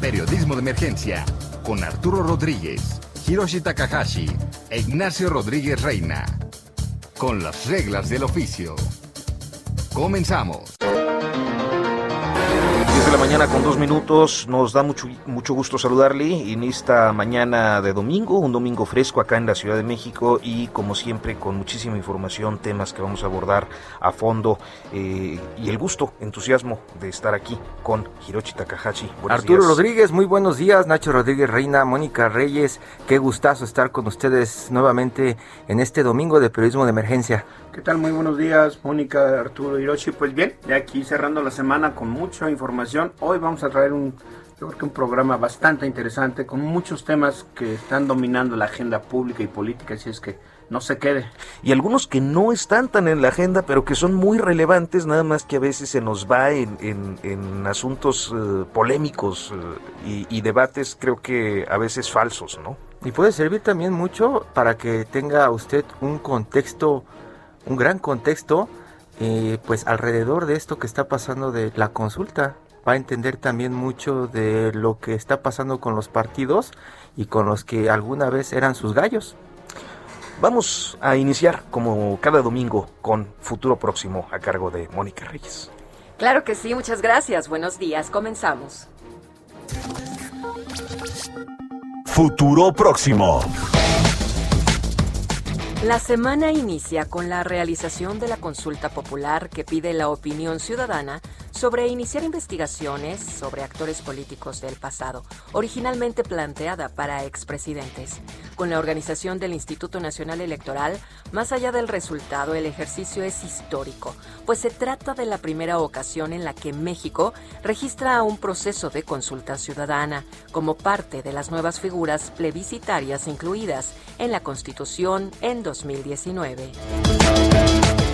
Periodismo de Emergencia con Arturo Rodríguez, Hiroshi Takahashi e Ignacio Rodríguez Reina. Con las reglas del oficio. Comenzamos. 10 de la mañana con dos minutos, nos da mucho, mucho gusto saludarle en esta mañana de domingo, un domingo fresco acá en la Ciudad de México y como siempre con muchísima información, temas que vamos a abordar a fondo eh, y el gusto, entusiasmo de estar aquí con Hiroshi Takahashi. Arturo. Rodríguez, muy buenos días, Nacho Rodríguez Reina, Mónica Reyes, qué gustazo estar con ustedes nuevamente en este domingo de periodismo de emergencia. ¿Qué tal? Muy buenos días, Mónica, Arturo, Hiroshi. Pues bien, ya aquí cerrando la semana con mucha información. Hoy vamos a traer un, yo creo que un programa bastante interesante con muchos temas que están dominando la agenda pública y política, así es que no se quede. y algunos que no están tan en la agenda, pero que son muy relevantes, nada más que a veces se nos va en, en- en asuntos eh, polémicos eh, y, y debates, creo que a veces falsos, ¿no? Y puede servir también mucho para que tenga usted un contexto, un gran contexto, eh, pues alrededor de esto que está pasando de la consulta. Va a entender también mucho de lo que está pasando con los partidos y con los que alguna vez eran sus gallos. Vamos a iniciar, como cada domingo, con Futuro Próximo a cargo de Mónica Reyes. Claro que sí, muchas gracias. Buenos días, comenzamos. Futuro próximo. La semana inicia con la realización de la consulta popular que pide la opinión ciudadana sobre iniciar investigaciones sobre actores políticos del pasado, originalmente planteada para expresidentes. Con la organización del Instituto Nacional Electoral, más allá del resultado, el ejercicio es histórico, pues se trata de la primera ocasión en la que México registra un proceso de consulta ciudadana como parte de las nuevas figuras plebiscitarias incluidas en la Constitución 2019.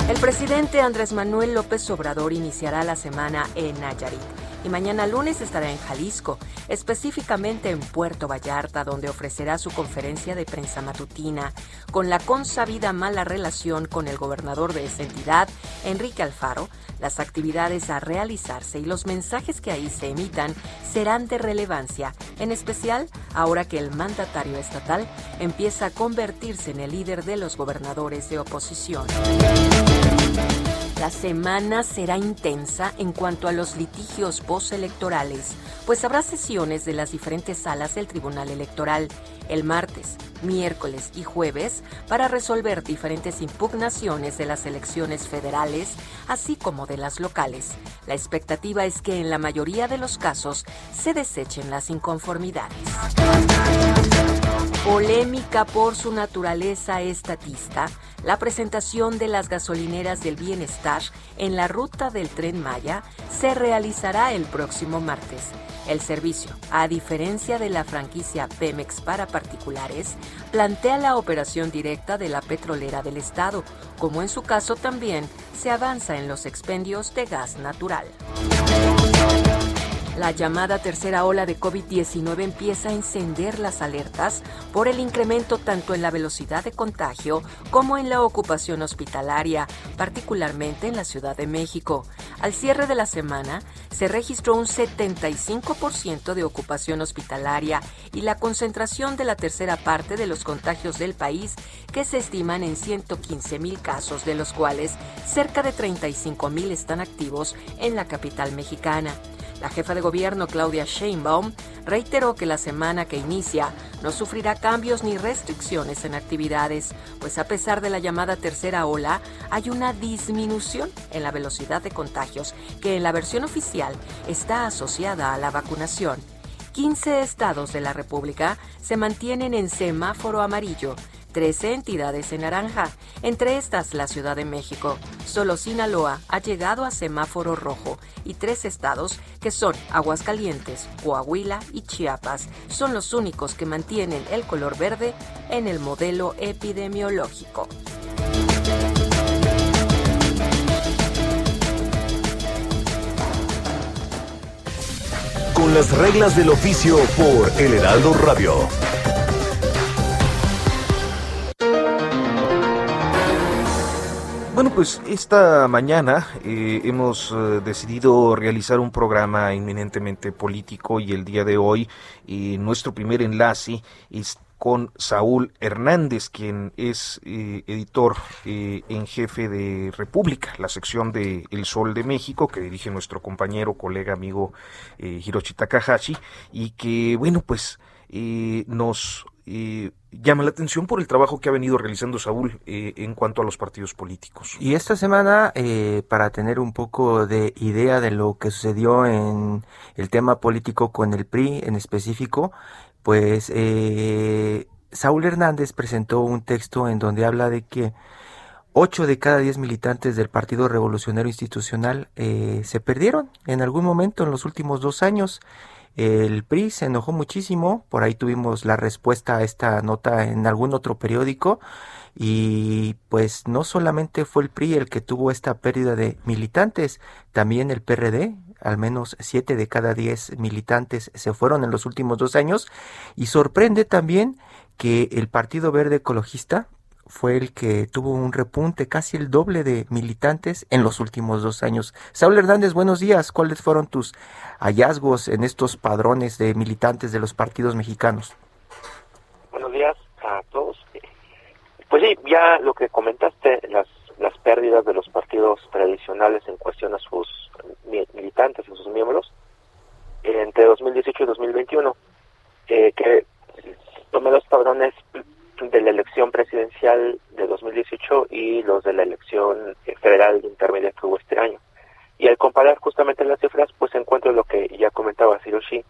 El presidente Andrés Manuel López Obrador iniciará la semana en Nayarit y mañana lunes estará en Jalisco, específicamente en Puerto Vallarta, donde ofrecerá su conferencia de prensa matutina con la consabida mala relación con el gobernador de esa entidad, Enrique Alfaro. Las actividades a realizarse y los mensajes que ahí se emitan serán de relevancia, en especial ahora que el mandatario estatal empieza a convertirse en el líder de los gobernadores de oposición. La semana será intensa en cuanto a los litigios postelectorales, pues habrá sesiones de las diferentes salas del Tribunal Electoral el martes, miércoles y jueves para resolver diferentes impugnaciones de las elecciones federales, así como de las locales. La expectativa es que en la mayoría de los casos se desechen las inconformidades. Polémica por su naturaleza estatista, la presentación de las gasolineras del bienestar en la ruta del tren Maya se realizará el próximo martes. El servicio, a diferencia de la franquicia Pemex para particulares, plantea la operación directa de la petrolera del Estado, como en su caso también se avanza en los expendios de gas natural. La llamada tercera ola de COVID-19 empieza a encender las alertas por el incremento tanto en la velocidad de contagio como en la ocupación hospitalaria, particularmente en la Ciudad de México. Al cierre de la semana se registró un 75% de ocupación hospitalaria y la concentración de la tercera parte de los contagios del país, que se estiman en 115 mil casos, de los cuales cerca de 35 mil están activos en la capital mexicana. La jefa de gobierno Claudia Sheinbaum reiteró que la semana que inicia no sufrirá cambios ni restricciones en actividades, pues a pesar de la llamada tercera ola, hay una disminución en la velocidad de contagios que en la versión oficial está asociada a la vacunación. 15 estados de la República se mantienen en semáforo amarillo, 13 entidades en naranja, entre estas la Ciudad de México. Solo Sinaloa ha llegado a semáforo rojo y tres estados, que son Aguascalientes, Coahuila y Chiapas, son los únicos que mantienen el color verde en el modelo epidemiológico. Con las reglas del oficio por El Heraldo Radio. Bueno, pues esta mañana eh, hemos eh, decidido realizar un programa eminentemente político y el día de hoy eh, nuestro primer enlace es con Saúl Hernández, quien es editor en jefe de República, la sección de El Sol de México, que dirige nuestro compañero, colega, amigo Hiroshi Takahashi, y que, bueno, pues nos llama la atención por el trabajo que ha venido realizando Saúl eh, en cuanto a los partidos políticos. Y esta semana, eh, para tener un poco de idea de lo que sucedió en el tema político con el PRI en específico, pues eh, Saúl Hernández presentó un texto en donde habla de que ocho de cada diez militantes del Partido Revolucionario Institucional se perdieron en algún momento en los últimos dos años el PRI se enojó muchísimo, por ahí tuvimos la respuesta a esta nota en algún otro periódico y pues no solamente fue el PRI el que tuvo esta pérdida de militantes, también el PRD, al menos siete de cada diez militantes se fueron en los últimos dos años y sorprende también que el Partido Verde Ecologista fue el que tuvo un repunte casi el doble de militantes en los últimos dos años. Saúl Hernández, buenos días. ¿Cuáles fueron tus hallazgos en estos padrones de militantes de los partidos mexicanos? Buenos días a todos. Pues sí, ya lo que comentaste, las, las pérdidas de los partidos tradicionales en cuestión a sus militantes, a sus miembros, entre 2018 y 2021, eh, que tomé los padrones de la elección presidencial de 2018 y los de la elección federal intermedia que hubo este año. Y al comparar justamente las cifras, pues encuentro lo que ya comentaba Hiroshi,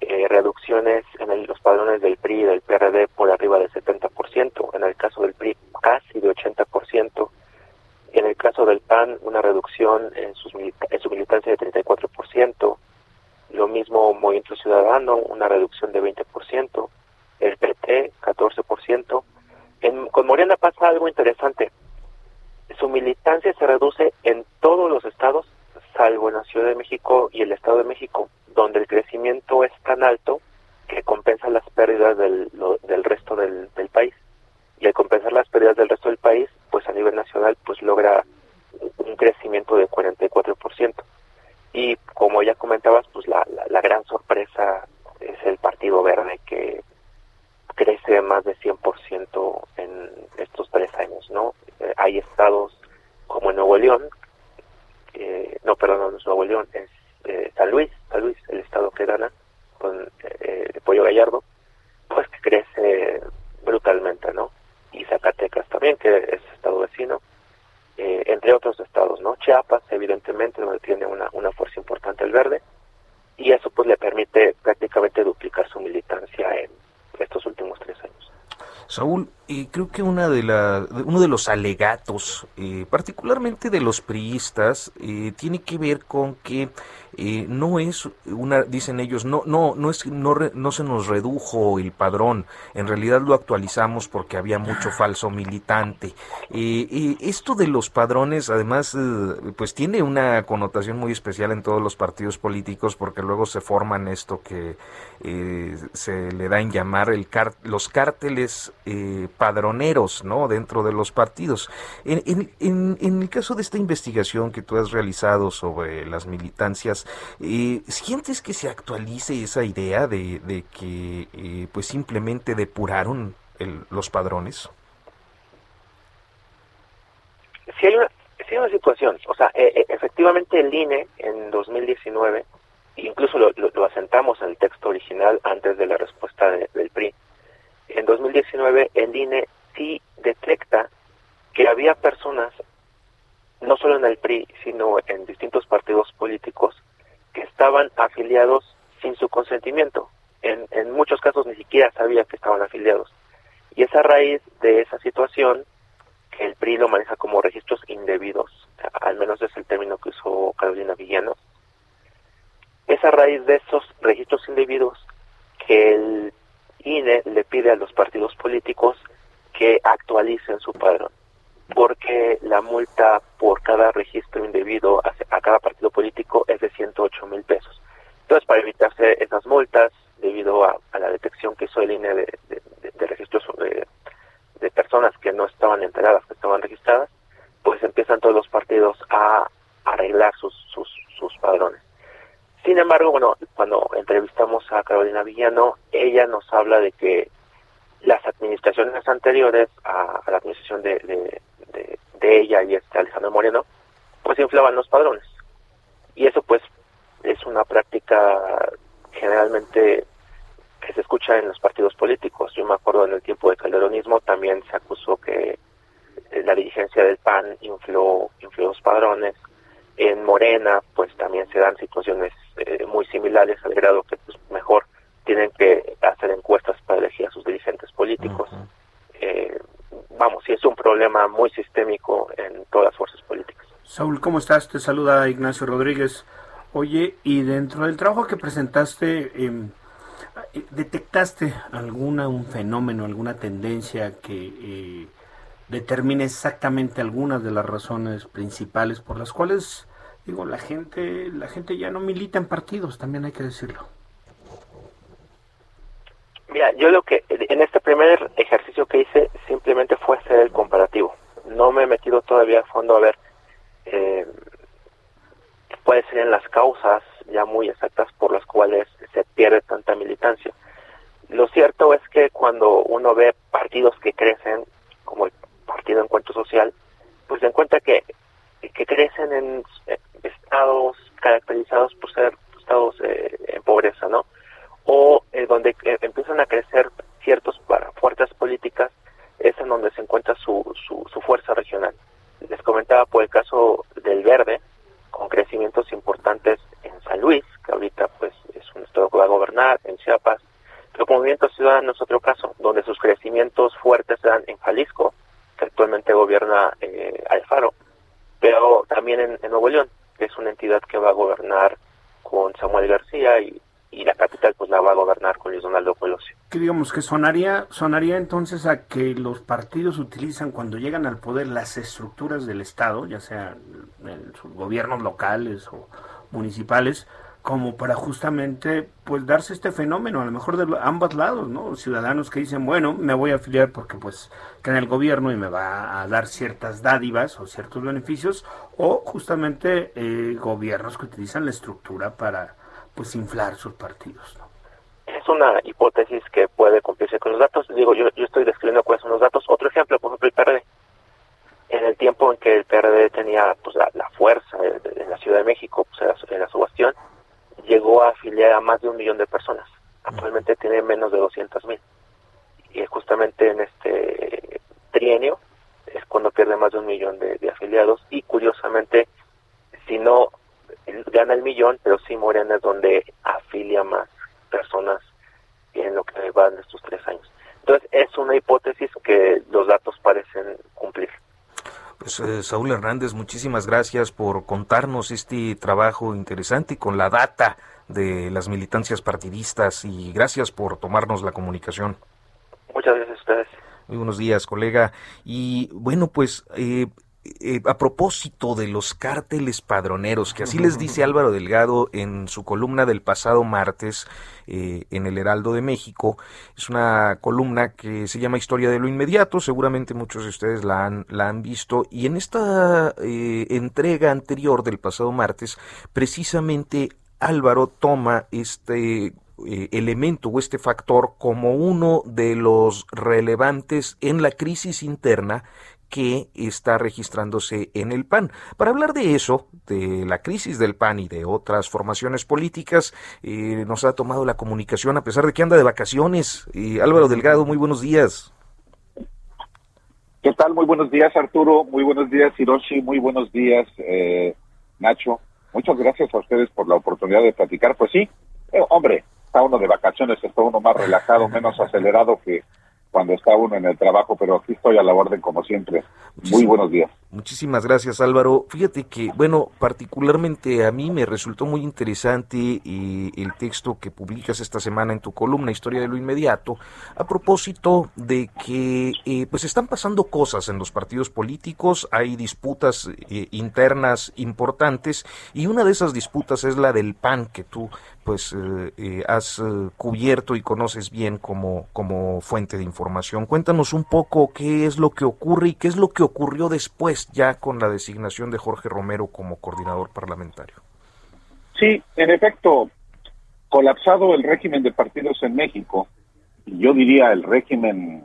eh, reducciones en los padrones del PRI y del PRD por arriba del 70%, en el caso del PRI casi de 80%, en el caso del PAN una reducción en, sus en su militancia de 34%, lo mismo Movimiento Ciudadano, una reducción de 20%, el PT 14%. En, con Morena algo interesante. Su militancia se reduce en todos los estados, salvo en la Ciudad de México y el Estado de México, donde el crecimiento es tan alto que compensa las pérdidas del, del resto del, del país. Y al compensar las pérdidas del resto del país, pues a nivel nacional, pues logra un crecimiento de 44%. Y como ya comentabas, pues la, la, la gran sorpresa es el Partido Verde, que crece más de 100% en estos tres años, ¿no? Eh, hay estados como en Nuevo León, eh, no, perdón, no es Nuevo León, es eh, San Luis, San Luis, el estado que gana con eh, Pollo Gallardo, pues que crece brutalmente, ¿no? Y Zacatecas también, que es estado vecino, entre otros estados, ¿no? Chiapas, evidentemente, donde tiene una, una fuerza importante el verde, y eso pues le permite prácticamente duplicar su militancia en estos últimos tres años. Saúl, eh, de la, uno de los alegatos, eh, particularmente de los priistas, eh, tiene que ver con que eh, no es una, dicen ellos, no, no, no es, no, no se nos redujo el padrón, en realidad lo actualizamos porque había mucho falso militante. Eh, esto de los padrones, además, eh, pues tiene una connotación muy especial en todos los partidos políticos porque luego se forman esto que se le da en llamar el los cárteles padroneros, ¿no? Dentro de los partidos. En, el caso de esta investigación que tú has realizado sobre las militancias, eh, ¿Sientes que se actualice esa idea de, que eh, pues simplemente depuraron los padrones? Sí hay, una, sí hay una situación, o sea, eh, efectivamente el INE en 2019, incluso lo, lo, asentamos en el texto original antes de la respuesta del PRI, en 2019 el INE sí detecta que había personas, no solo en el PRI, sino en distintos partidos políticos, que estaban afiliados sin su consentimiento. En, en muchos casos ni siquiera sabía que estaban afiliados. Y es a raíz de esa situación que el PRI lo maneja como registros indebidos, al menos es el término que usó Carolina Villano. Es a raíz de esos registros indebidos que el INE le pide a los partidos políticos que actualicen su padrón, porque la multa por cada registro indebido a, cada partido político es de 108 mil pesos. Entonces, para evitarse esas multas, debido a, la detección que hizo el INE de, registros de, de personas que no estaban enteradas, que estaban registradas, pues empiezan todos los partidos a arreglar sus, sus, sus padrones. Sin embargo, bueno, cuando entrevistamos a Carolina Villano, ella nos habla de que las administraciones anteriores a, la administración de, de, ella y este Alejandro Moreno, pues inflaban los padrones. Y eso pues es una práctica generalmente que se escucha en los partidos políticos. Yo me acuerdo en el tiempo de calderonismo también se acusó que la dirigencia del PAN infló, infló los padrones. En Morena, pues también se dan situaciones eh, muy similares al grado que pues, mejor tienen que hacer encuestas para elegir a sus dirigentes políticos. eh, vamos, sí es un problema muy sistémico en todas las fuerzas políticas. Saúl, ¿cómo estás? Te saluda Ignacio Rodríguez. Oye, y dentro del trabajo que presentaste, eh, ¿detectaste alguna un fenómeno, alguna tendencia que eh, determine exactamente algunas de las razones principales por las cuales digo la gente la gente ya no milita en partidos también hay que decirlo mira yo lo que en este primer ejercicio que hice simplemente fue hacer el comparativo. No me he metido todavía a fondo a ver eh, cuáles serían las causas ya muy exactas por las cuales se pierde tanta militancia lo cierto es que cuando uno ve partidos que crecen como el Partido Encuentro Social, pues se encuentra que, que crecen en estados caracterizados por ser estados eh, en pobreza, ¿no? O eh, donde eh, empiezan a crecer ciertos fuerzas políticas, es en donde se encuentra su, su, su fuerza regional. Les comentaba por el caso del Verde, con crecimientos importantes en San Luis, que ahorita pues es un estado que va a gobernar, en Chiapas, pero Movimiento Ciudadano es otro caso, donde sus crecimientos fuertes se dan en Jalisco, que actualmente gobierna eh, Alfaro, pero también en, Nuevo León, que es una entidad que va a gobernar con Samuel García y, y la capital pues la va a gobernar con Luis Donaldo Colosio. Que digamos que sonaría, sonaría entonces a que los partidos utilizan cuando llegan al poder las estructuras del Estado, ya sea en sus gobiernos locales o municipales, como para justamente pues darse este fenómeno, a lo mejor de ambos lados, ¿no? Ciudadanos que dicen, bueno, me voy a afiliar porque pues en el gobierno y me va a dar ciertas dádivas o ciertos beneficios, o justamente eh, gobiernos que utilizan la estructura para pues inflar sus partidos, ¿no? Es una hipótesis que puede cumplirse con los datos. Digo, yo, yo estoy describiendo cuáles son los datos. Otro ejemplo, por ejemplo, el PRD. En el tiempo en que el PRD tenía pues la, fuerza en la Ciudad de México, pues era, era su bastión, llegó a afiliar a más de un millón de personas. Actualmente tiene menos de 200 mil. Y justamente en este trienio es cuando pierde más de un millón de, afiliados. Y curiosamente, si no gana el millón, pero sí Morena es donde afilia más personas en lo que van estos tres años. Entonces es una hipótesis que los datos parecen cumplir. Pues eh, Saúl Hernández, muchísimas gracias por contarnos este trabajo interesante y con la data de las militancias partidistas y gracias por tomarnos la comunicación. Muchas gracias a ustedes. Muy buenos días, colega. Y bueno, pues eh, eh, a propósito de los cárteles padroneros, que así les dice Álvaro Delgado en su columna del pasado martes eh, en el Heraldo de México, es una columna que se llama Historia de lo Inmediato, seguramente muchos de ustedes la han, la han visto, y en esta eh, entrega anterior del pasado martes, precisamente Álvaro toma este elemento o este factor como uno de los relevantes en la crisis interna que está registrándose en el PAN. Para hablar de eso, de la crisis del PAN y de otras formaciones políticas, eh, nos ha tomado la comunicación a pesar de que anda de vacaciones. Eh, Álvaro Delgado, muy buenos días. ¿Qué tal? Muy buenos días, Arturo. Muy buenos días, Hiroshi. Muy buenos días, eh, Nacho. Muchas gracias a ustedes por la oportunidad de platicar. Pues sí, hombre, está uno de vacaciones, está uno más relajado, menos acelerado que cuando está uno en el trabajo, pero aquí estoy a la orden como siempre. Muy buenos días. Muchísimas gracias Álvaro. Fíjate que, bueno, particularmente a mí me resultó muy interesante eh, el texto que publicas esta semana en tu columna Historia de lo Inmediato, a propósito de que eh, pues están pasando cosas en los partidos políticos, hay disputas eh, internas importantes y una de esas disputas es la del PAN que tú pues has cubierto y conoces bien como, como fuente de información. Cuéntanos un poco qué es lo que ocurre y qué es lo que ocurrió después ya con la designación de Jorge Romero como coordinador parlamentario. Sí, en efecto, colapsado el régimen de partidos en México, y yo diría el régimen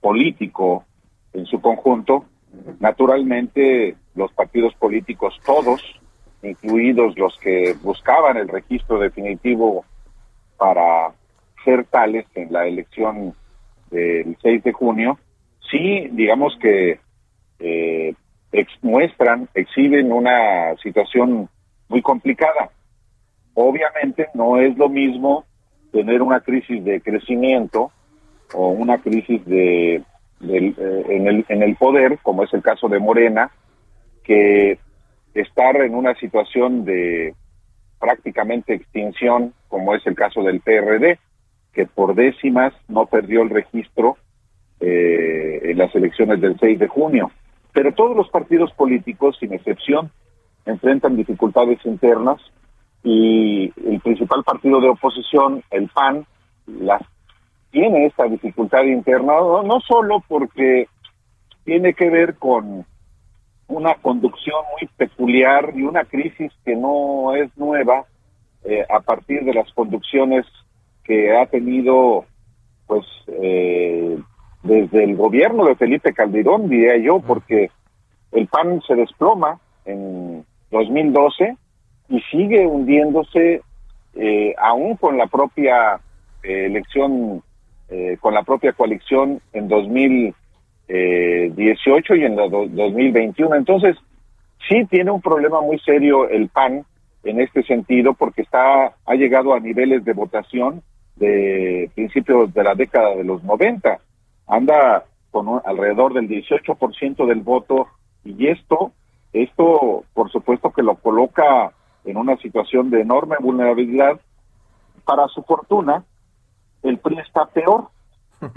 político en su conjunto, naturalmente los partidos políticos todos, incluidos los que buscaban el registro definitivo para ser tales en la elección del 6 de junio, sí, digamos que eh, muestran, exhiben una situación muy complicada. Obviamente no es lo mismo tener una crisis de crecimiento o una crisis de, eh, en, el, en el poder, como es el caso de Morena, que estar en una situación de prácticamente extinción, como es el caso del PRD, que por décimas no perdió el registro eh, en las elecciones del 6 de junio. Pero todos los partidos políticos, sin excepción, enfrentan dificultades internas y el principal partido de oposición, el PAN, las, tiene esta dificultad interna, no, solo porque tiene que ver con una conducción muy peculiar y una crisis que no es nueva eh, a partir de las conducciones que ha tenido pues eh, desde el gobierno de Felipe Calderón, diría yo, porque el PAN se desploma en 2012 y sigue hundiéndose eh, aún con la propia eh, elección, eh, con la propia coalición en 2018 y en 2021. Entonces, sí tiene un problema muy serio el PAN en este sentido porque está ha llegado a niveles de votación de principios de la década de los 90 anda con alrededor del 18% del voto y esto, esto por supuesto que lo coloca en una situación de enorme vulnerabilidad. Para su fortuna, el PRI está peor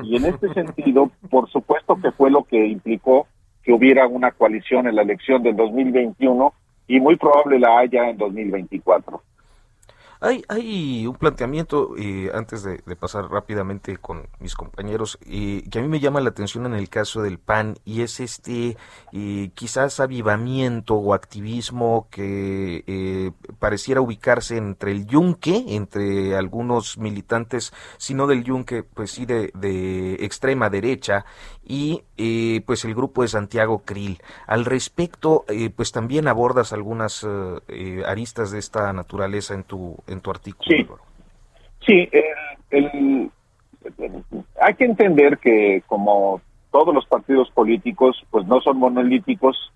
y en este sentido, por supuesto que fue lo que implicó que hubiera una coalición en la elección del 2021 y muy probable la haya en 2024. Hay, hay un planteamiento, eh, antes de, pasar rápidamente con mis compañeros, eh, que a mí me llama la atención en el caso del PAN y es este eh, quizás avivamiento o activismo que pareciera ubicarse entre el yunque, entre algunos militantes, si no del yunque, pues sí de, de extrema derecha, y pues el grupo de Santiago Krill. Al respecto, pues también abordas algunas aristas de esta naturaleza en tu en tu artículo. Sí, hay que entender que como todos los partidos políticos, pues no son monolíticos,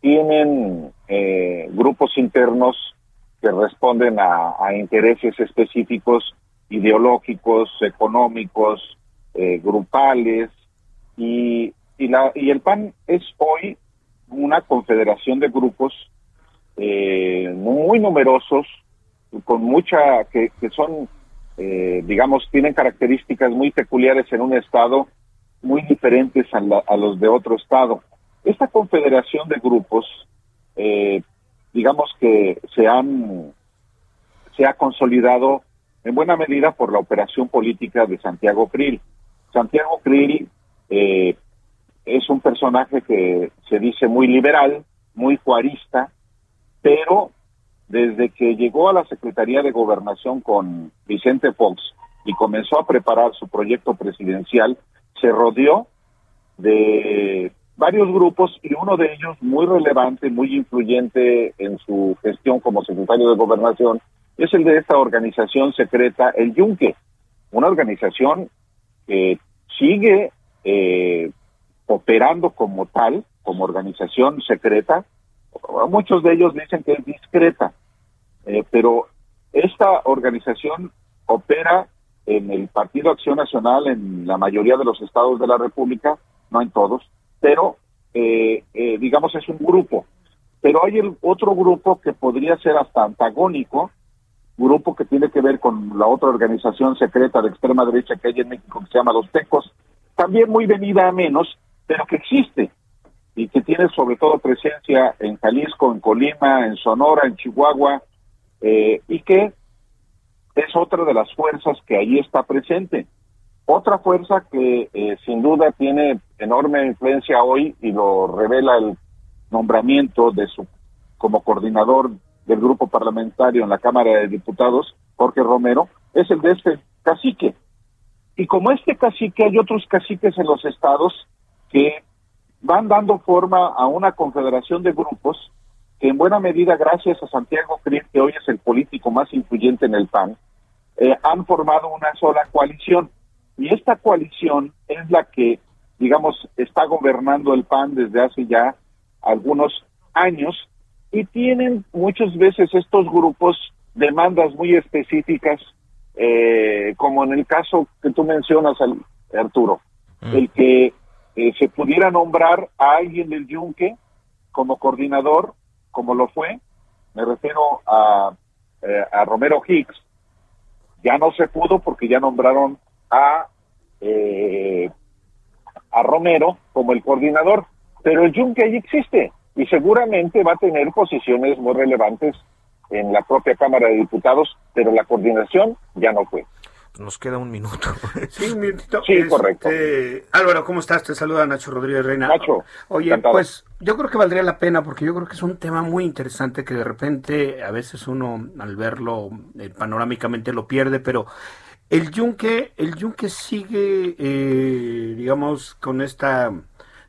tienen eh, grupos internos que responden a, intereses específicos ideológicos, económicos, eh, grupales, y, y, la, y el PAN es hoy una confederación de grupos eh, muy numerosos con mucha, que, que son, eh, digamos, tienen características muy peculiares en un estado, muy diferentes a, a los de otro estado. Esta confederación de grupos, eh, digamos que se han, se ha consolidado en buena medida por la operación política de Santiago Krill. Santiago Krill eh, es un personaje que se dice muy liberal, muy juarista, pero desde que llegó a la Secretaría de Gobernación con Vicente Fox y comenzó a preparar su proyecto presidencial, se rodeó de varios grupos y uno de ellos muy relevante, muy influyente en su gestión como secretario de Gobernación, es el de esta organización secreta, el Yunque, una organización que sigue eh, operando como tal, como organización secreta. Muchos de ellos dicen que es discreta, eh, pero esta organización opera en el Partido Acción Nacional en la mayoría de los estados de la República, no en todos, pero eh, eh, digamos es un grupo. Pero hay el otro grupo que podría ser hasta antagónico, grupo que tiene que ver con la otra organización secreta de extrema derecha que hay en México que se llama Los Tecos, también muy venida a menos, pero que existe y que tiene sobre todo presencia en Jalisco, en Colima, en Sonora, en Chihuahua, eh, y que es otra de las fuerzas que ahí está presente. Otra fuerza que eh, sin duda tiene enorme influencia hoy y lo revela el nombramiento de su como coordinador del grupo parlamentario en la Cámara de Diputados, Jorge Romero, es el de este cacique. Y como este cacique hay otros caciques en los estados que van dando forma a una confederación de grupos que en buena medida, gracias a Santiago Krieg, que hoy es el político más influyente en el PAN, eh, han formado una sola coalición. Y esta coalición es la que, digamos, está gobernando el PAN desde hace ya algunos años y tienen muchas veces estos grupos demandas muy específicas, eh, como en el caso que tú mencionas, Arturo, mm. el que eh, se pudiera nombrar a alguien del Yunque como coordinador, como lo fue, me refiero a, eh, a Romero Hicks, ya no se pudo porque ya nombraron a, eh, a Romero como el coordinador, pero el Yunque ahí existe y seguramente va a tener posiciones muy relevantes en la propia Cámara de Diputados, pero la coordinación ya no fue. Nos queda un minuto. Sí, un minutito. Sí, correcto. Este, Álvaro, ¿cómo estás? Te saluda Nacho Rodríguez Reina. Nacho. Oye, pues yo creo que valdría la pena porque yo creo que es un tema muy interesante que de repente a veces uno al verlo eh, panorámicamente lo pierde, pero el yunque, el yunque sigue, eh, digamos, con esta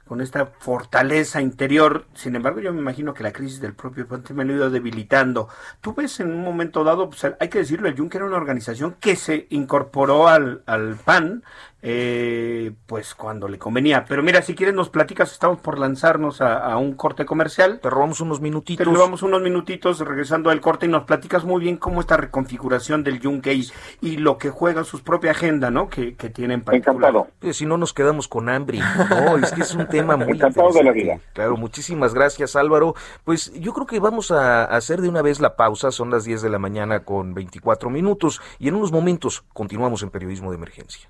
con esta fortaleza interior. Sin embargo, yo me imagino que la crisis del propio PAN me lo ha ido debilitando. Tú ves en un momento dado, pues, hay que decirlo, el Juncker era una organización que se incorporó al, al PAN eh, pues cuando le convenía. Pero mira, si quieres nos platicas, estamos por lanzarnos a, un corte comercial. Te robamos unos minutitos. Te robamos unos minutitos regresando al corte y nos platicas muy bien cómo esta reconfiguración del Junkei y lo que juega su propia agenda, ¿no? Que, que tiene en particular. Encantado. Eh, si no nos quedamos con hambre. No, es que es un tema muy Encantado de la vida. Claro, muchísimas gracias Álvaro. Pues yo creo que vamos a hacer de una vez la pausa, son las 10 de la mañana con 24 minutos y en unos momentos continuamos en periodismo de emergencia.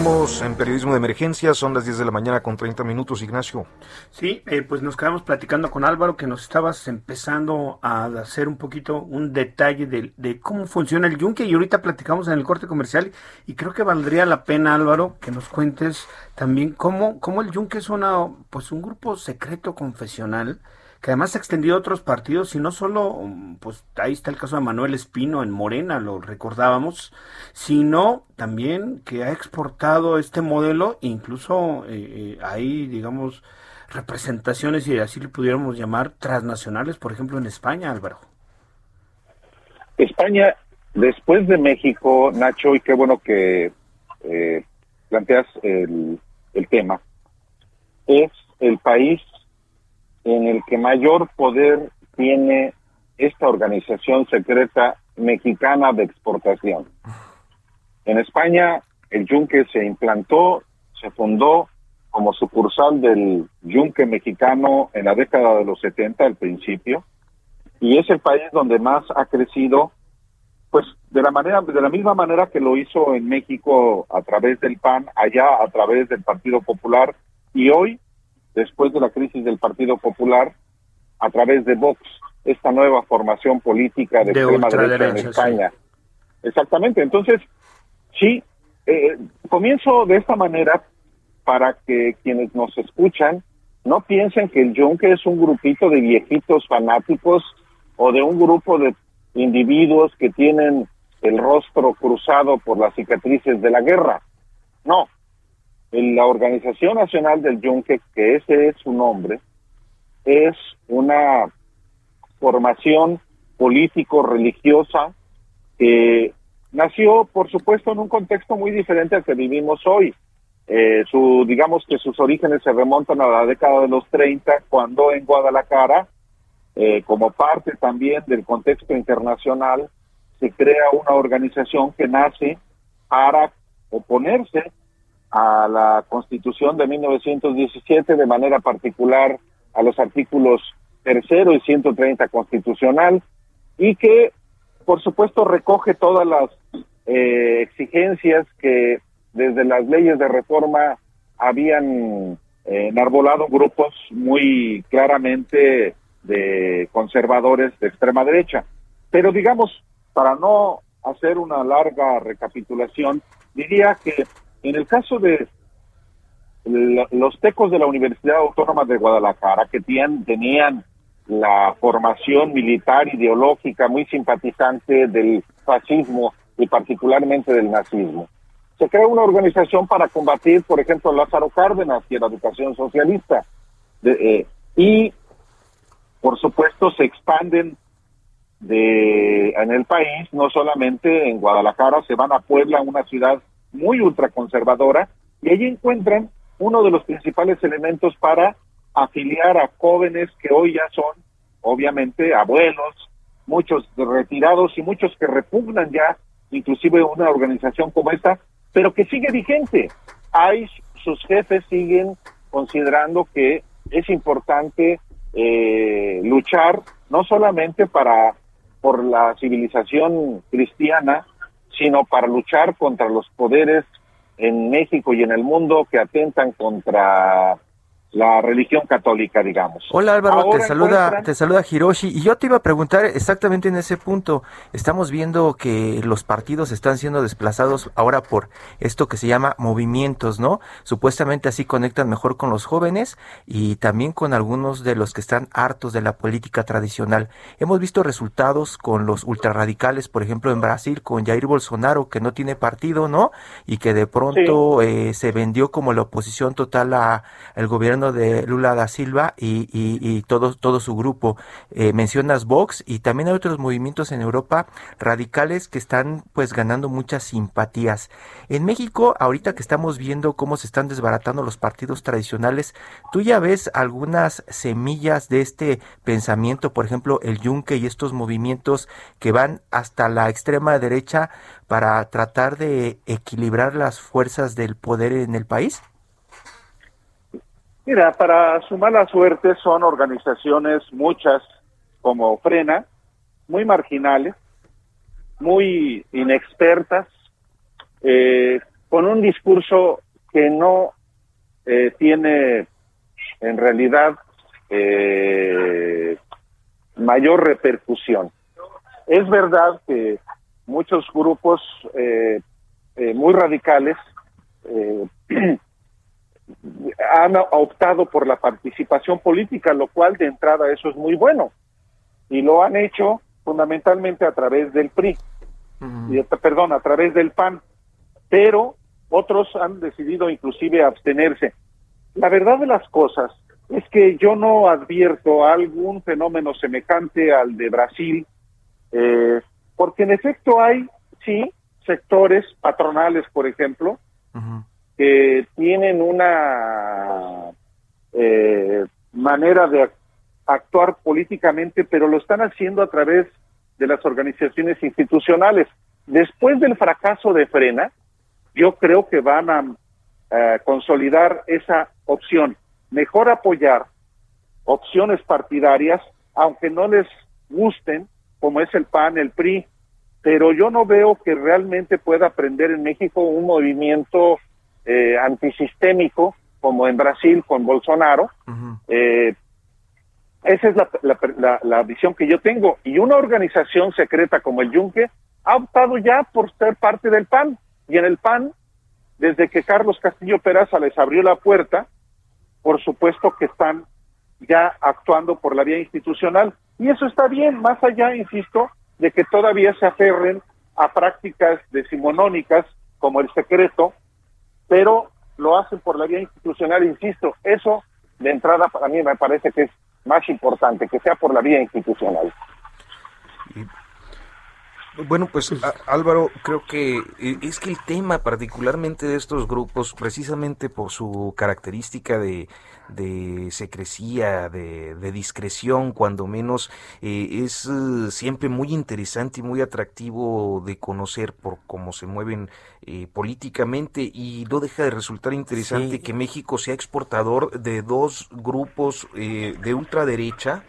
Continuamos en periodismo de emergencia, son las 10 de la mañana con 30 minutos, Ignacio. Sí, eh, pues nos quedamos platicando con Álvaro que nos estabas empezando a hacer un poquito un detalle de, cómo funciona el yunque y ahorita platicamos en el corte comercial y creo que valdría la pena Álvaro que nos cuentes también cómo, cómo el yunque es una, pues un grupo secreto confesional que además se ha extendido a otros partidos y no solo, pues ahí está el caso de Manuel Espino en Morena, lo recordábamos, sino también que ha exportado este modelo, incluso eh, eh, hay, digamos, representaciones, y así le pudiéramos llamar, transnacionales, por ejemplo, en España, Álvaro. España, después de México, Nacho, y qué bueno que eh, planteas el, el tema, es el país en el que mayor poder tiene esta organización secreta mexicana de exportación. En España, el yunque se implantó, se fundó como sucursal del yunque mexicano en la década de los 70 al principio, y es el país donde más ha crecido, pues de la manera, de la misma manera que lo hizo en México a través del PAN, allá a través del Partido Popular, y hoy después de la crisis del Partido Popular a través de Vox, esta nueva formación política de, extrema derecha en España. Exactamente, entonces, sí, eh, comienzo de esta manera para que quienes nos escuchan no piensen que el Yunque es un grupito de viejitos fanáticos o de un grupo de individuos que tienen el rostro cruzado por las cicatrices de la guerra. No, la Organización Nacional del Yunque, que ese es su nombre, es una formación político-religiosa que nació, por supuesto, en un contexto muy diferente al que vivimos hoy. Eh, su, digamos que sus orígenes se remontan a la década de los 30, cuando en Guadalajara, eh, como parte también del contexto internacional, se crea una organización que nace para oponerse a la Constitución de 1917, de manera particular a los artículos tercero y 130 constitucional, y que, por supuesto, recoge todas las eh, exigencias que desde las leyes de reforma habían eh, enarbolado grupos muy claramente de conservadores de extrema derecha. Pero digamos, para no hacer una larga recapitulación, diría que en el caso de los tecos de la Universidad Autónoma de Guadalajara, que tenían, la formación militar ideológica muy simpatizante del fascismo y particularmente del nazismo, se crea una organización para combatir, por ejemplo, Lázaro Cárdenas y la educación socialista. Eh, y, por supuesto, se expanden de, en el país, no solamente en Guadalajara, se van a Puebla, una ciudad muy ultraconservadora, y allí encuentran uno de los principales elementos para afiliar a jóvenes que hoy ya son, obviamente, abuelos, muchos retirados y muchos que repugnan ya, inclusive una organización como esta, pero que sigue vigente. Hay, sus jefes siguen considerando que es importante eh, luchar no solamente para por la civilización cristiana, sino para luchar contra los poderes en México y en el mundo que atentan contra la religión católica, digamos. Hola Álvaro, te saluda, te saluda Hiroshi y yo te iba a preguntar exactamente en ese punto. Estamos viendo que los partidos están siendo desplazados ahora por esto que se llama movimientos, ¿no? Supuestamente así conectan mejor con los jóvenes y también con algunos de los que están hartos de la política tradicional. Hemos visto resultados con los ultrarradicales, por ejemplo en Brasil con Jair Bolsonaro que no tiene partido, ¿no? Y que de pronto eh, se vendió como la oposición total al gobierno de Lula da Silva y, y, todo, todo su grupo. Eh, mencionas Vox y también hay otros movimientos en Europa radicales que están pues ganando muchas simpatías. En México, ahorita que estamos viendo cómo se están desbaratando los partidos tradicionales, ¿tú ya ves algunas semillas de este pensamiento, por ejemplo, el Yunque y estos movimientos que van hasta la extrema derecha para tratar de equilibrar las fuerzas del poder en el país? Mira, para su mala suerte son organizaciones, muchas como Frena, muy marginales, muy inexpertas, eh, con un discurso que no eh, tiene en realidad eh, mayor repercusión. Es verdad que muchos grupos muy radicales han optado por la participación política, lo cual de entrada eso es muy bueno. Y lo han hecho fundamentalmente a través del PRI, y, perdón, a través del PAN, pero otros han decidido inclusive abstenerse. La verdad de las cosas es que yo no advierto algún fenómeno semejante al de Brasil, eh, porque en efecto hay, sí, sectores patronales, por ejemplo, que tienen una eh, manera de actuar políticamente, pero lo están haciendo a través de las organizaciones institucionales. Después del fracaso de Frena, yo creo que van a eh, consolidar esa opción. Mejor apoyar opciones partidarias, aunque no les gusten, como es el PAN, el PRI, pero yo no veo que realmente pueda aprender en México un movimiento eh, antisistémico, como en Brasil con Bolsonaro. Eh, esa es la, visión que yo tengo. Y una organización secreta como el Yunque ha optado ya por ser parte del PAN. Y en el PAN, desde que Carlos Castillo Peraza les abrió la puerta, por supuesto que están ya actuando por la vía institucional. Y eso está bien, más allá, insisto, de que todavía se aferren a prácticas decimonónicas como el secreto, pero lo hacen por la vía institucional, insisto, eso de entrada para mí me parece que es más importante, que sea por la vía institucional. Bueno, pues Álvaro, creo que eh, es que el tema particularmente de estos grupos, precisamente por su característica de, de secrecía, de, discreción, cuando menos, eh, es eh, siempre muy interesante y muy atractivo de conocer por cómo se mueven políticamente y no deja de resultar interesante que México sea exportador de dos grupos de ultraderecha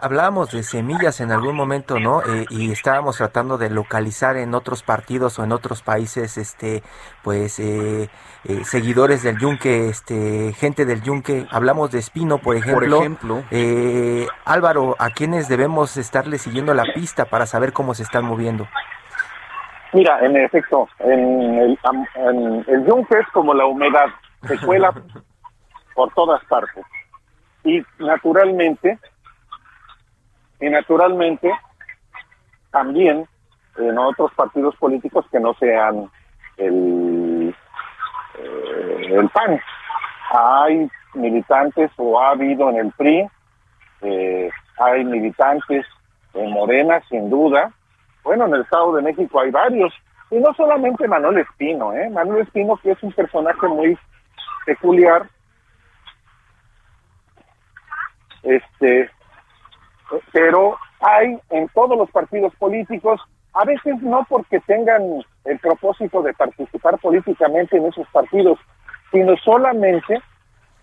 hablábamos de semillas en algún momento, ¿no? Eh, y estábamos tratando de localizar en otros partidos o en otros países, este, pues, eh, eh, seguidores del yunque, este, gente del yunque. Hablamos de Espino, por ejemplo. Por ejemplo. Álvaro, ¿a quiénes debemos estarle siguiendo la pista para saber cómo se están moviendo? Mira, en efecto, en el, en el yunque es como la humedad, se cuela por todas partes. Y naturalmente y naturalmente también en otros partidos políticos que no sean el, eh, el PAN. Hay militantes o ha habido en el PRI, eh, hay militantes en Morena, sin duda. Bueno, en el Estado de México hay varios. Y no solamente Manuel Espino, ¿eh? Manuel Espino que es un personaje muy peculiar. Este, pero hay en todos los partidos políticos, a veces no porque tengan el propósito de participar políticamente en esos partidos, sino solamente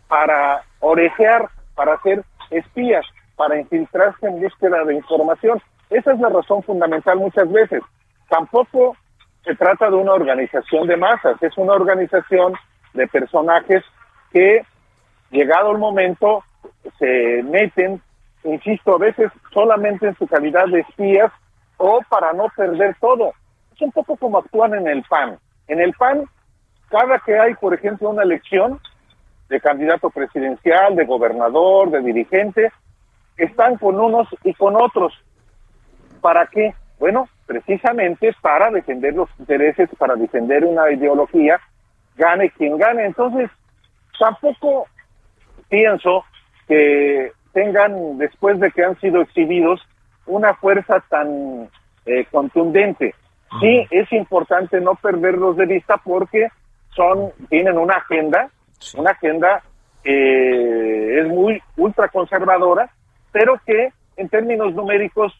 para orejear, para ser espías, para infiltrarse en búsqueda de información. Esa es la razón fundamental muchas veces. Tampoco se trata de una organización de masas, es una organización de personajes que, llegado el momento, se meten insisto, a veces solamente en su calidad de espías o para no perder todo. Es un poco como actúan en el PAN. En el PAN, cada que hay, por ejemplo, una elección de candidato presidencial, de gobernador, de dirigente, están con unos y con otros. ¿Para qué? Bueno, precisamente para defender los intereses, para defender una ideología, gane quien gane. Entonces, tampoco pienso que tengan, después de que han sido exhibidos, una fuerza tan eh, contundente. Sí, es importante no perderlos de vista porque son, tienen una agenda, una agenda que es muy ultraconservadora, pero que en términos numéricos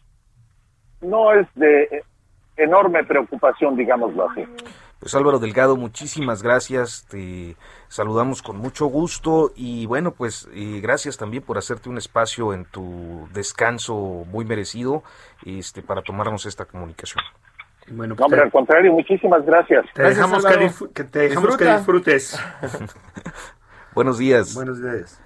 no es de enorme preocupación, digámoslo así. Pues Álvaro Delgado, muchísimas gracias, te saludamos con mucho gusto y bueno, pues gracias también por hacerte un espacio en tu descanso muy merecido este, para tomarnos esta comunicación. Bueno, pues hombre, al contrario, muchísimas gracias. Te dejamos que, te dejamos que disfrutes. Buenos días. Buenos días.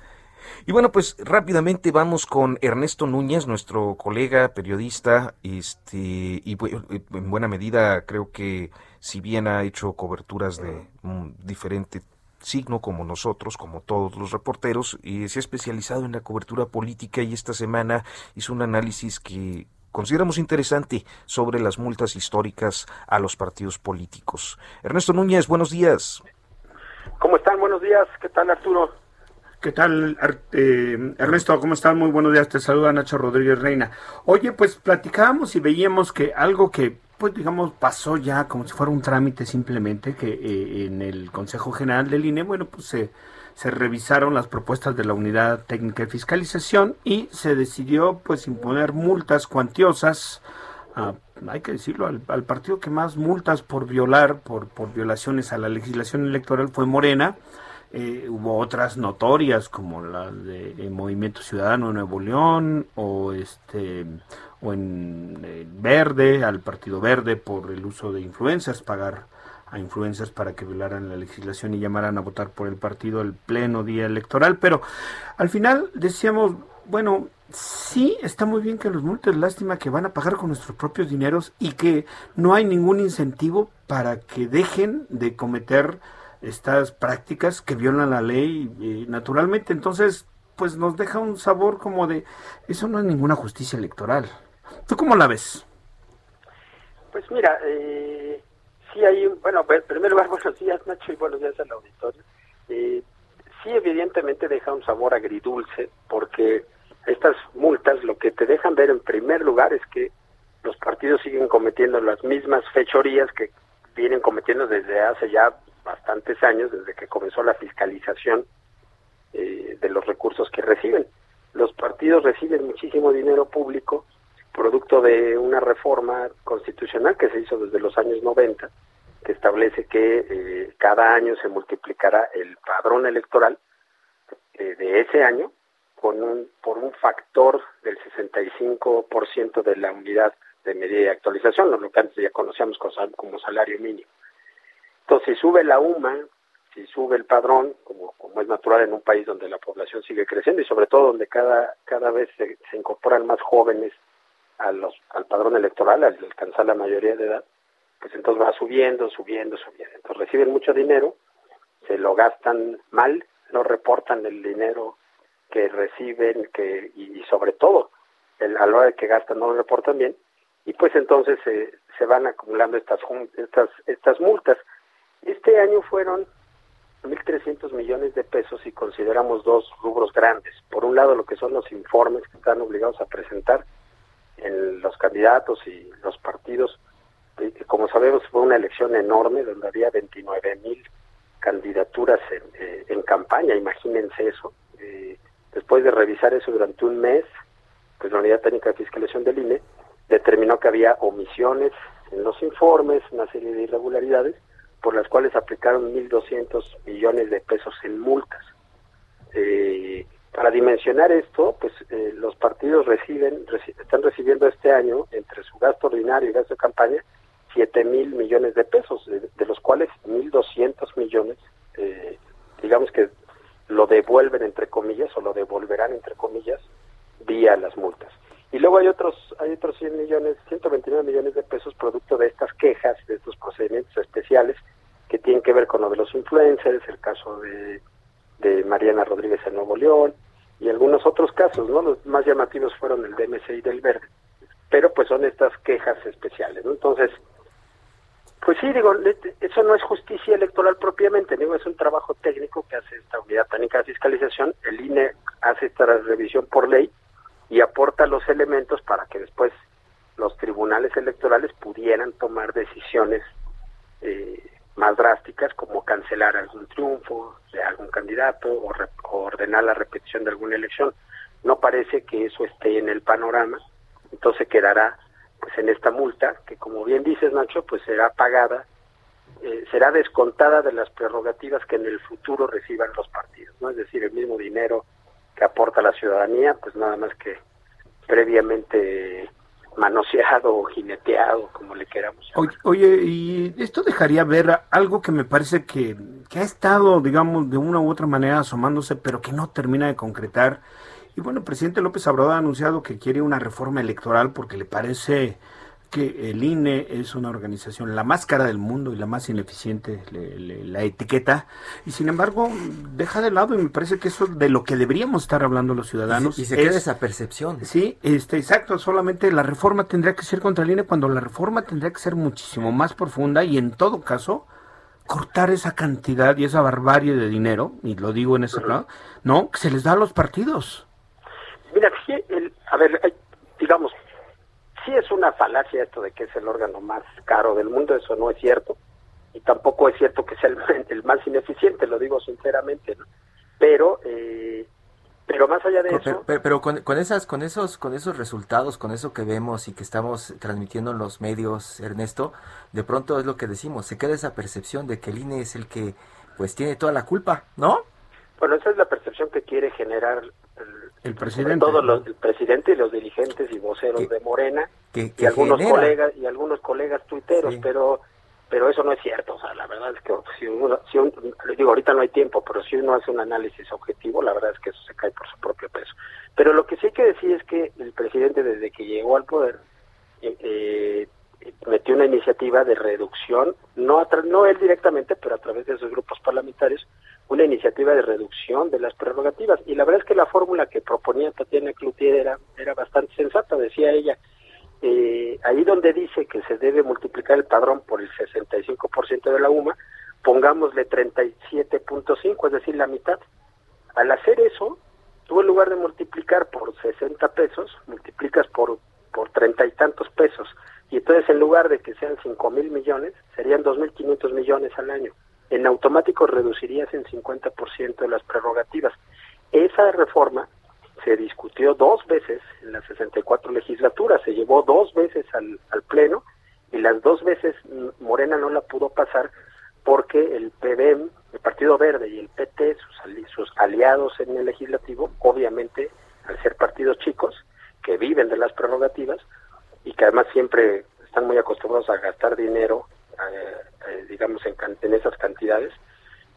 Y bueno, pues rápidamente vamos con Ernesto Núñez, nuestro colega periodista, este, y en buena medida creo que si bien ha hecho coberturas de un diferente signo como nosotros, como todos los reporteros, y se ha especializado en la cobertura política y esta semana hizo un análisis que consideramos interesante sobre las multas históricas a los partidos políticos. Ernesto Núñez, buenos días. ¿Cómo están? Buenos días. ¿Qué tal, Arturo? ¿Qué tal, eh, Ernesto? ¿Cómo están? Muy buenos días. Te saluda Nacho Rodríguez Reina. Oye, pues platicábamos y veíamos que algo que pues digamos, pasó ya como si fuera un trámite simplemente que eh, en el Consejo General del INE, bueno, pues se, se revisaron las propuestas de la Unidad Técnica de Fiscalización y se decidió pues imponer multas cuantiosas hay que decirlo, al, partido que más multas por violar, por, por violaciones a la legislación electoral fue Morena. Eh, hubo otras notorias como las de, Movimiento Ciudadano de Nuevo León o este o en eh, Verde, al Partido Verde por el uso de influencers, pagar a influencers para que violaran la legislación y llamaran a votar por el partido el pleno día electoral. Pero al final decíamos, bueno, sí está muy bien que los multes, lástima que van a pagar con nuestros propios dineros y que no hay ningún incentivo para que dejen de cometer estas prácticas que violan la ley eh, naturalmente. Entonces, pues nos deja un sabor como de, eso no es ninguna justicia electoral. ¿Tú cómo la ves? Pues mira, eh, sí hay, bueno, en primer lugar, buenos días Nacho y buenos días al auditorio. Eh, sí evidentemente deja un sabor agridulce porque estas multas lo que te dejan ver en primer lugar es que los partidos siguen cometiendo las mismas fechorías que vienen cometiendo desde hace ya bastantes años, desde que comenzó la fiscalización eh, de los recursos que reciben. Los partidos reciben muchísimo dinero público, producto de una reforma constitucional que se hizo desde los años 90, que establece que eh, cada año se multiplicará el padrón electoral eh, de ese año con un, por un factor del 65% de la unidad de medida de actualización, lo que antes ya conocíamos como salario mínimo. Entonces, si sube la UMA, si sube el padrón, como, como es natural en un país donde la población sigue creciendo y sobre todo donde cada, cada vez se, se incorporan más jóvenes a los, al padrón electoral, al alcanzar la mayoría de edad, pues entonces va subiendo, subiendo, subiendo. Entonces reciben mucho dinero, se lo gastan mal, no reportan el dinero que reciben que y, sobre todo el, a la hora de que gastan no lo reportan bien y pues entonces se, se van acumulando estas estas estas multas. Este año fueron 1.300 millones de pesos si consideramos dos rubros grandes. Por un lado, lo que son los informes que están obligados a presentar en los candidatos y los partidos. Como sabemos, fue una elección enorme donde había 29 mil candidaturas en, eh, en, campaña, imagínense eso. Eh, después de revisar eso durante un mes, pues la Unidad Técnica de Fiscalización del INE determinó que había omisiones en los informes, una serie de irregularidades, por las cuales aplicaron 1.200 millones de pesos en multas. Eh, para dimensionar esto, pues eh, los partidos reciben, están recibiendo este año, entre su gasto ordinario y gasto de campaña, 7 mil millones de pesos, de, los cuales 1.200 millones, eh, digamos que lo devuelven entre comillas o lo devolverán entre comillas vía las multas. Y luego hay otros hay otros 100 millones, 129 millones de pesos producto de estas quejas, de estos procedimientos especiales que tienen que ver con lo de los influencers, el caso de, de Mariana Rodríguez en Nuevo León y algunos otros casos, ¿no? Los más llamativos fueron el DMC y del Verde, pero pues son estas quejas especiales, ¿no? Entonces, pues sí, digo, eso no es justicia electoral propiamente, digo, es un trabajo técnico que hace esta unidad técnica de fiscalización, el INE hace esta revisión por ley y aporta los elementos para que después los tribunales electorales pudieran tomar decisiones eh, más drásticas como cancelar algún triunfo de algún candidato o, ordenar la repetición de alguna elección. No parece que eso esté en el panorama, entonces quedará pues en esta multa que como bien dices Nacho pues será pagada eh, será descontada de las prerrogativas que en el futuro reciban los partidos no es decir el mismo dinero que aporta la ciudadanía pues nada más que previamente manoseado o jineteado, como le queramos llamar. Oye, y esto dejaría ver algo que me parece que, que ha estado, digamos, de una u otra manera asomándose, pero que no termina de concretar. Y bueno, el presidente López Obrador ha anunciado que quiere una reforma electoral porque le parece que el INE es una organización la más cara del mundo y la más ineficiente, la etiqueta, y sin embargo deja de lado y me parece que eso de lo que deberíamos estar hablando los ciudadanos. Y, se queda esa percepción. Sí, este, exacto, solamente la reforma tendría que ser contra el INE cuando la reforma tendría que ser muchísimo más profunda y en todo caso cortar esa cantidad y esa barbarie de dinero, y lo digo en ese plano, ¿no? Que se les da a los partidos. Mira, el, a ver, digamos, sí es una falacia esto de que es el órgano más caro del mundo, eso no es cierto. Y tampoco es cierto que sea el, más ineficiente, lo digo sinceramente. Pero, eh, pero más allá de eso... Pero, con, con, esas, con, esos, con esos resultados, con eso que vemos y que estamos transmitiendo en los medios, Ernesto, de pronto es lo que decimos, se queda esa percepción de que el INE es el que pues tiene toda la culpa, ¿no? Bueno, esa es la percepción que quiere generar el presidente. todos los el presidente y los dirigentes y voceros de Morena y algunos colegas y algunos colegas tuiteros pero pero eso no es cierto o sea la verdad es que si uno si digo ahorita no hay tiempo pero si uno hace un análisis objetivo la verdad es que eso se cae por su propio peso. Pero lo que sí hay que decir es que el presidente desde que llegó al poder eh, eh metió una iniciativa de reducción no no él directamente pero a través de esos grupos parlamentarios una iniciativa de reducción de las prerrogativas. Y la verdad es que la fórmula que proponía Tatiana Cloutier era, era bastante sensata, decía ella. Eh, ahí donde dice que se debe multiplicar el padrón por el 65% de la UMA, pongámosle 37.5, es decir, la mitad. Al hacer eso, tú en lugar de multiplicar por 60 pesos, multiplicas por por treinta y tantos pesos. Y entonces en lugar de que sean cinco mil millones, serían dos mil quinientos millones al año. En automático reducirías en 50% de las prerrogativas. Esa reforma se discutió dos veces en las 64 legislaturas, se llevó dos veces al, Pleno y las dos veces Morena no la pudo pasar porque el PBM, el Partido Verde y el PT, sus, sus aliados en el legislativo, obviamente al ser partidos chicos, que viven de las prerrogativas y que además siempre están muy acostumbrados a gastar dinero, eh, eh, digamos, en, en, esas cantidades,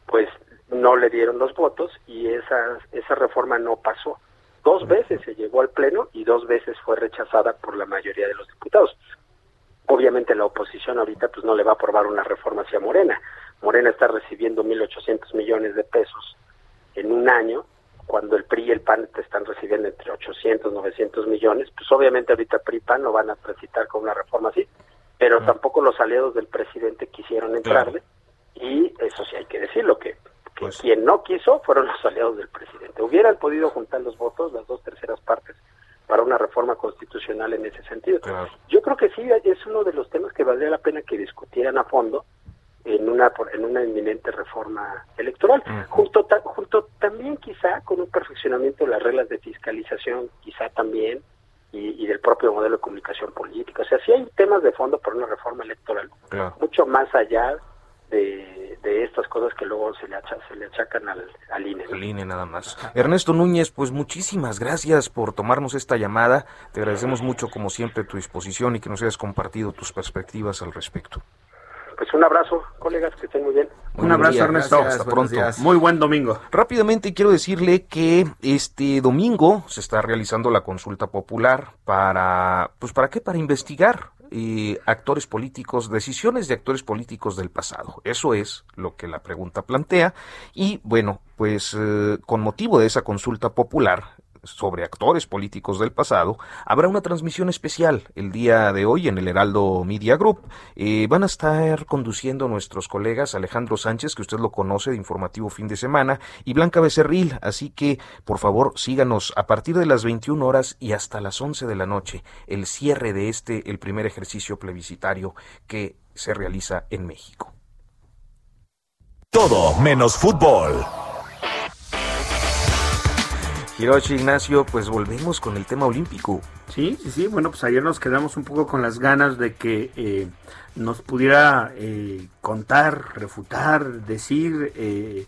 pues no le dieron los votos y esa, esa reforma no pasó. Dos veces se llevó al Pleno y dos veces fue rechazada por la mayoría de los diputados. Obviamente la oposición ahorita pues no le va a aprobar una reforma hacia Morena. Morena está recibiendo 1.800 millones de pesos en un año cuando el PRI y el PAN te están recibiendo entre 800, 900 millones, pues obviamente ahorita PRI y PAN no van a transitar con una reforma así, pero tampoco los aliados del presidente quisieron entrarle y eso sí hay que decirlo, que, que pues quien no quiso fueron los aliados del presidente. Hubieran podido juntar los votos, las dos terceras partes, para una reforma constitucional en ese sentido. Yo creo que sí, es uno de los temas que valdría la pena que discutieran a fondo, en una en una inminente reforma electoral. Junto junto también quizá con un perfeccionamiento de las reglas de fiscalización quizá también y, del propio modelo de comunicación política o sea sí hay temas de fondo para una reforma electoral mucho más allá de, de, estas cosas que luego se le, se le achacan al, al INE. Al INE nada más. Ernesto Núñez, pues muchísimas gracias por tomarnos esta llamada. Te agradecemos mucho, como siempre, tu disposición y que nos hayas compartido tus perspectivas al respecto. Pues un abrazo, colegas, que estén muy bien. Un abrazo, Ernesto. Hasta pronto. Muy buen domingo. Rápidamente quiero decirle que este domingo se está realizando la consulta popular para, pues, ¿para qué? Para investigar eh, actores políticos, decisiones de actores políticos del pasado. Eso es lo que la pregunta plantea. Y bueno, pues eh, con motivo de esa consulta popular, sobre actores políticos del pasado, habrá una transmisión especial el día de hoy en el Heraldo Media Group. Eh, van a estar conduciendo nuestros colegas Alejandro Sánchez, que usted lo conoce de Informativo Fin de Semana, y Blanca Becerril. Así que, por favor, síganos a partir de las 21 horas y hasta las 11 de la noche, el cierre de este, el primer ejercicio plebiscitario que se realiza en México. Todo menos fútbol. Hiroshi Ignacio, pues volvemos con el tema olímpico. Sí, sí, sí. Bueno, pues ayer nos quedamos un poco con las ganas de que eh, nos pudiera eh, contar, refutar, decir eh,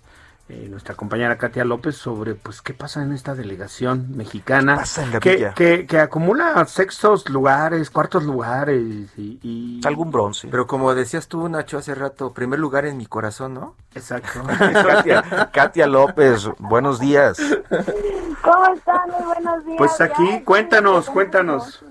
eh, nuestra compañera Katia López sobre pues qué pasa en esta delegación mexicana que, que, que, acumula sextos lugares, cuartos lugares y, y... algún bronce. Pero como decías tú, Nacho, hace rato, primer lugar en mi corazón, ¿no? Exacto. Katia, Katia López, buenos días. ¿Cómo están? Muy buenos días. Pues aquí, cuéntanos, cuéntanos.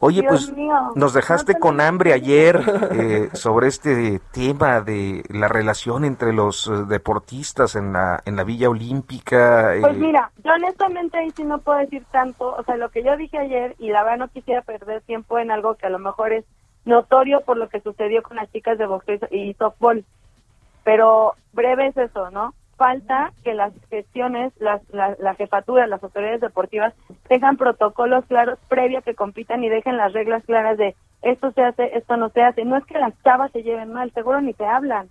Oye, pues nos dejaste con hambre ayer eh, sobre este tema de la relación entre los eh, deportistas en la, en la Villa Olímpica. Pues eh. mira, yo honestamente ahí sí no puedo decir tanto, o sea, lo que yo dije ayer y la verdad no quisiera perder tiempo en algo que a lo mejor es notorio por lo que sucedió con las chicas de boxeo y softball, pero breve es eso, ¿no? Falta que las gestiones, las, la, la, jefatura, las autoridades deportivas tengan protocolos claros previo a que compitan y dejen las reglas claras de esto se hace, esto no se hace. No es que las chavas se lleven mal, seguro ni te hablan.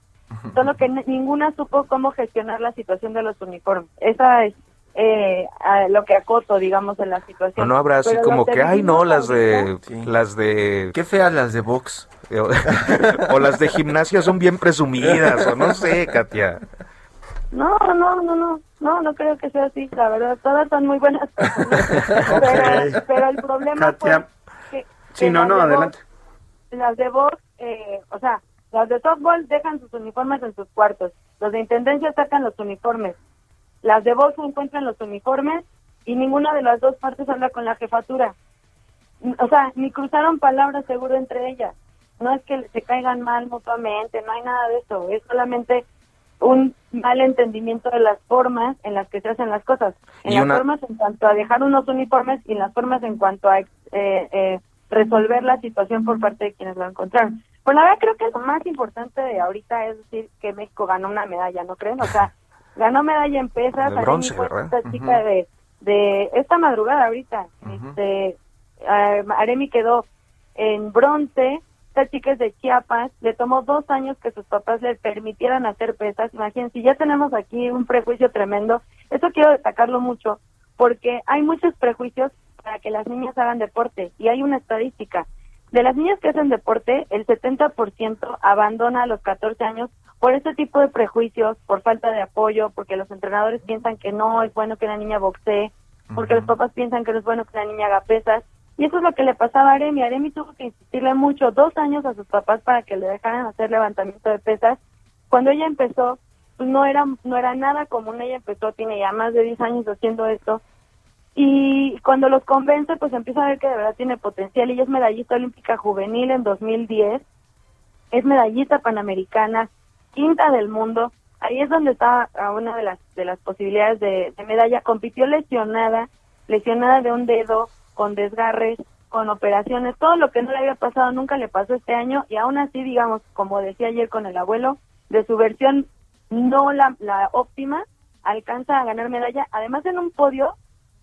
Solo que ninguna supo cómo gestionar la situación de los uniformes. Esa es eh, lo que acoto, digamos, en la situación. No, no habrá así como que, ay, no, las de, las de... Qué feas las de box. o las de gimnasia son bien presumidas, o no sé, Katia. No, no, no, no, no, no creo que sea así, la verdad, todas son muy buenas pero, pero, el problema fue que, sí, no, no, adelante. las de voz, eh, o sea, las de softball dejan sus uniformes en sus cuartos, los de intendencia sacan los uniformes, las de voz encuentran los uniformes y ninguna de las dos partes habla con la jefatura. O sea, ni cruzaron palabras seguro entre ellas. No es que se caigan mal mutuamente, no hay nada de eso, es solamente un mal entendimiento de las formas en las que se hacen las cosas. En las formas en cuanto a dejar unos uniformes y en las formas en cuanto a eh, eh, resolver la situación por parte de quienes lo encontraron. Pues la verdad creo que lo más importante de ahorita es decir que México ganó una medalla, ¿no creen? O sea, ganó medalla en pesas, De bronce, ¿verdad? esta chica de, de esta madrugada ahorita, este, eh, Aremi quedó en bronce, esta chica es de Chiapas, le tomó dos años que sus papás le permitieran hacer pesas, imagínense, ya tenemos aquí un prejuicio tremendo, eso quiero destacarlo mucho, porque hay muchos prejuicios para que las niñas hagan deporte, y hay una estadística, de las niñas que hacen deporte, el 70% abandona a los 14 años por este tipo de prejuicios, por falta de apoyo, porque los entrenadores piensan que no es bueno que una niña boxee, porque los papás piensan que no es bueno que una niña haga pesas. Y eso es lo que le pasaba a Aremi. Aremi tuvo que insistirle mucho, dos años a sus papás para que le dejaran hacer levantamiento de pesas. Cuando ella empezó, pues no era, no era nada común. Ella empezó, tiene ya más de 10 años haciendo esto. Y cuando los convence, pues empieza a ver que de verdad tiene potencial. Ella es medallista olímpica juvenil en 2010, es medallista panamericana, quinta del mundo. Ahí es donde está una de las de las posibilidades de, de medalla. Compitió lesionada, lesionada de un dedo, con desgarres, con operaciones, todo lo que no le había pasado nunca le pasó este año y aún así, digamos, como decía ayer con el abuelo, de su versión no la, la óptima, alcanza a ganar medalla, además en un podio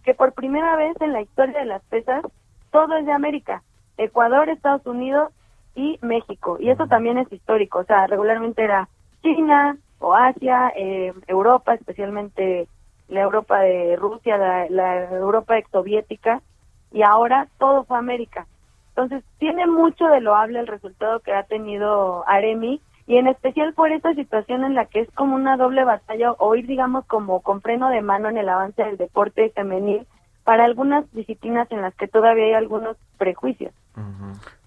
que por primera vez en la historia de las pesas, todo es de América, Ecuador, Estados Unidos y México, y eso también es histórico, o sea, regularmente era China o Asia, eh, Europa, especialmente la Europa de Rusia, la, la Europa exsoviética, y ahora todo fue América. Entonces, tiene mucho de loable el resultado que ha tenido Aremi, y en especial por esta situación en la que es como una doble batalla o ir, digamos, como con freno de mano en el avance del deporte femenil para algunas disciplinas en las que todavía hay algunos prejuicios.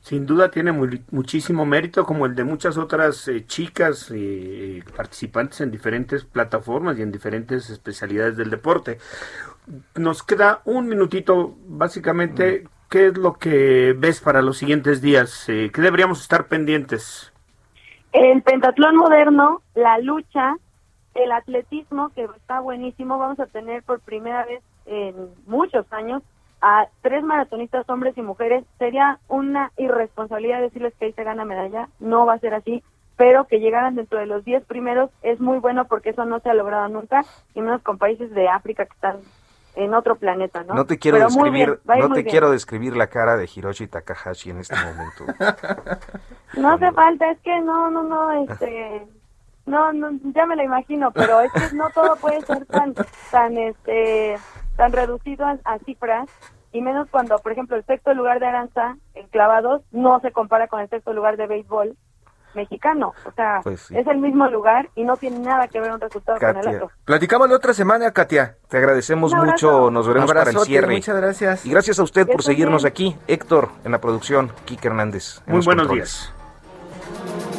Sin duda tiene muy- muchísimo mérito, como el de muchas otras eh, chicas eh, participantes en diferentes plataformas y en diferentes especialidades del deporte. Nos queda un minutito, básicamente, ¿qué es lo que ves para los siguientes días? Eh, ¿Qué deberíamos estar pendientes? El pentatlón moderno, la lucha, el atletismo, que está buenísimo, vamos a tener por primera vez en muchos años a tres maratonistas, hombres y mujeres. Sería una irresponsabilidad decirles que ahí se gana medalla, no va a ser así, pero que llegaran dentro de los 10 primeros es muy bueno porque eso no se ha logrado nunca, y menos con países de África que están en otro planeta, ¿no? No te quiero Pero describir, bien, no te bien. quiero describir la cara de Hiroshi Takahashi en este momento. No hace falta, es que no, no, no, este, no, no, ya me lo imagino, pero es que no todo puede ser tan, tan, este, tan reducido a, a cifras y menos cuando, por ejemplo, el sexto lugar de Aranza en clavados no se compara con el sexto lugar de béisbol mexicano, o sea, Pues sí. es el mismo lugar y no tiene nada que ver un resultado con el otro. Platicamos la otra semana, Katia. Te agradecemos mucho, nos veremos para el cierre. muchas gracias. Y gracias a usted por seguirnos bien. aquí. Héctor, en la producción, Kike Hernández. en Muy los buenos controles. días.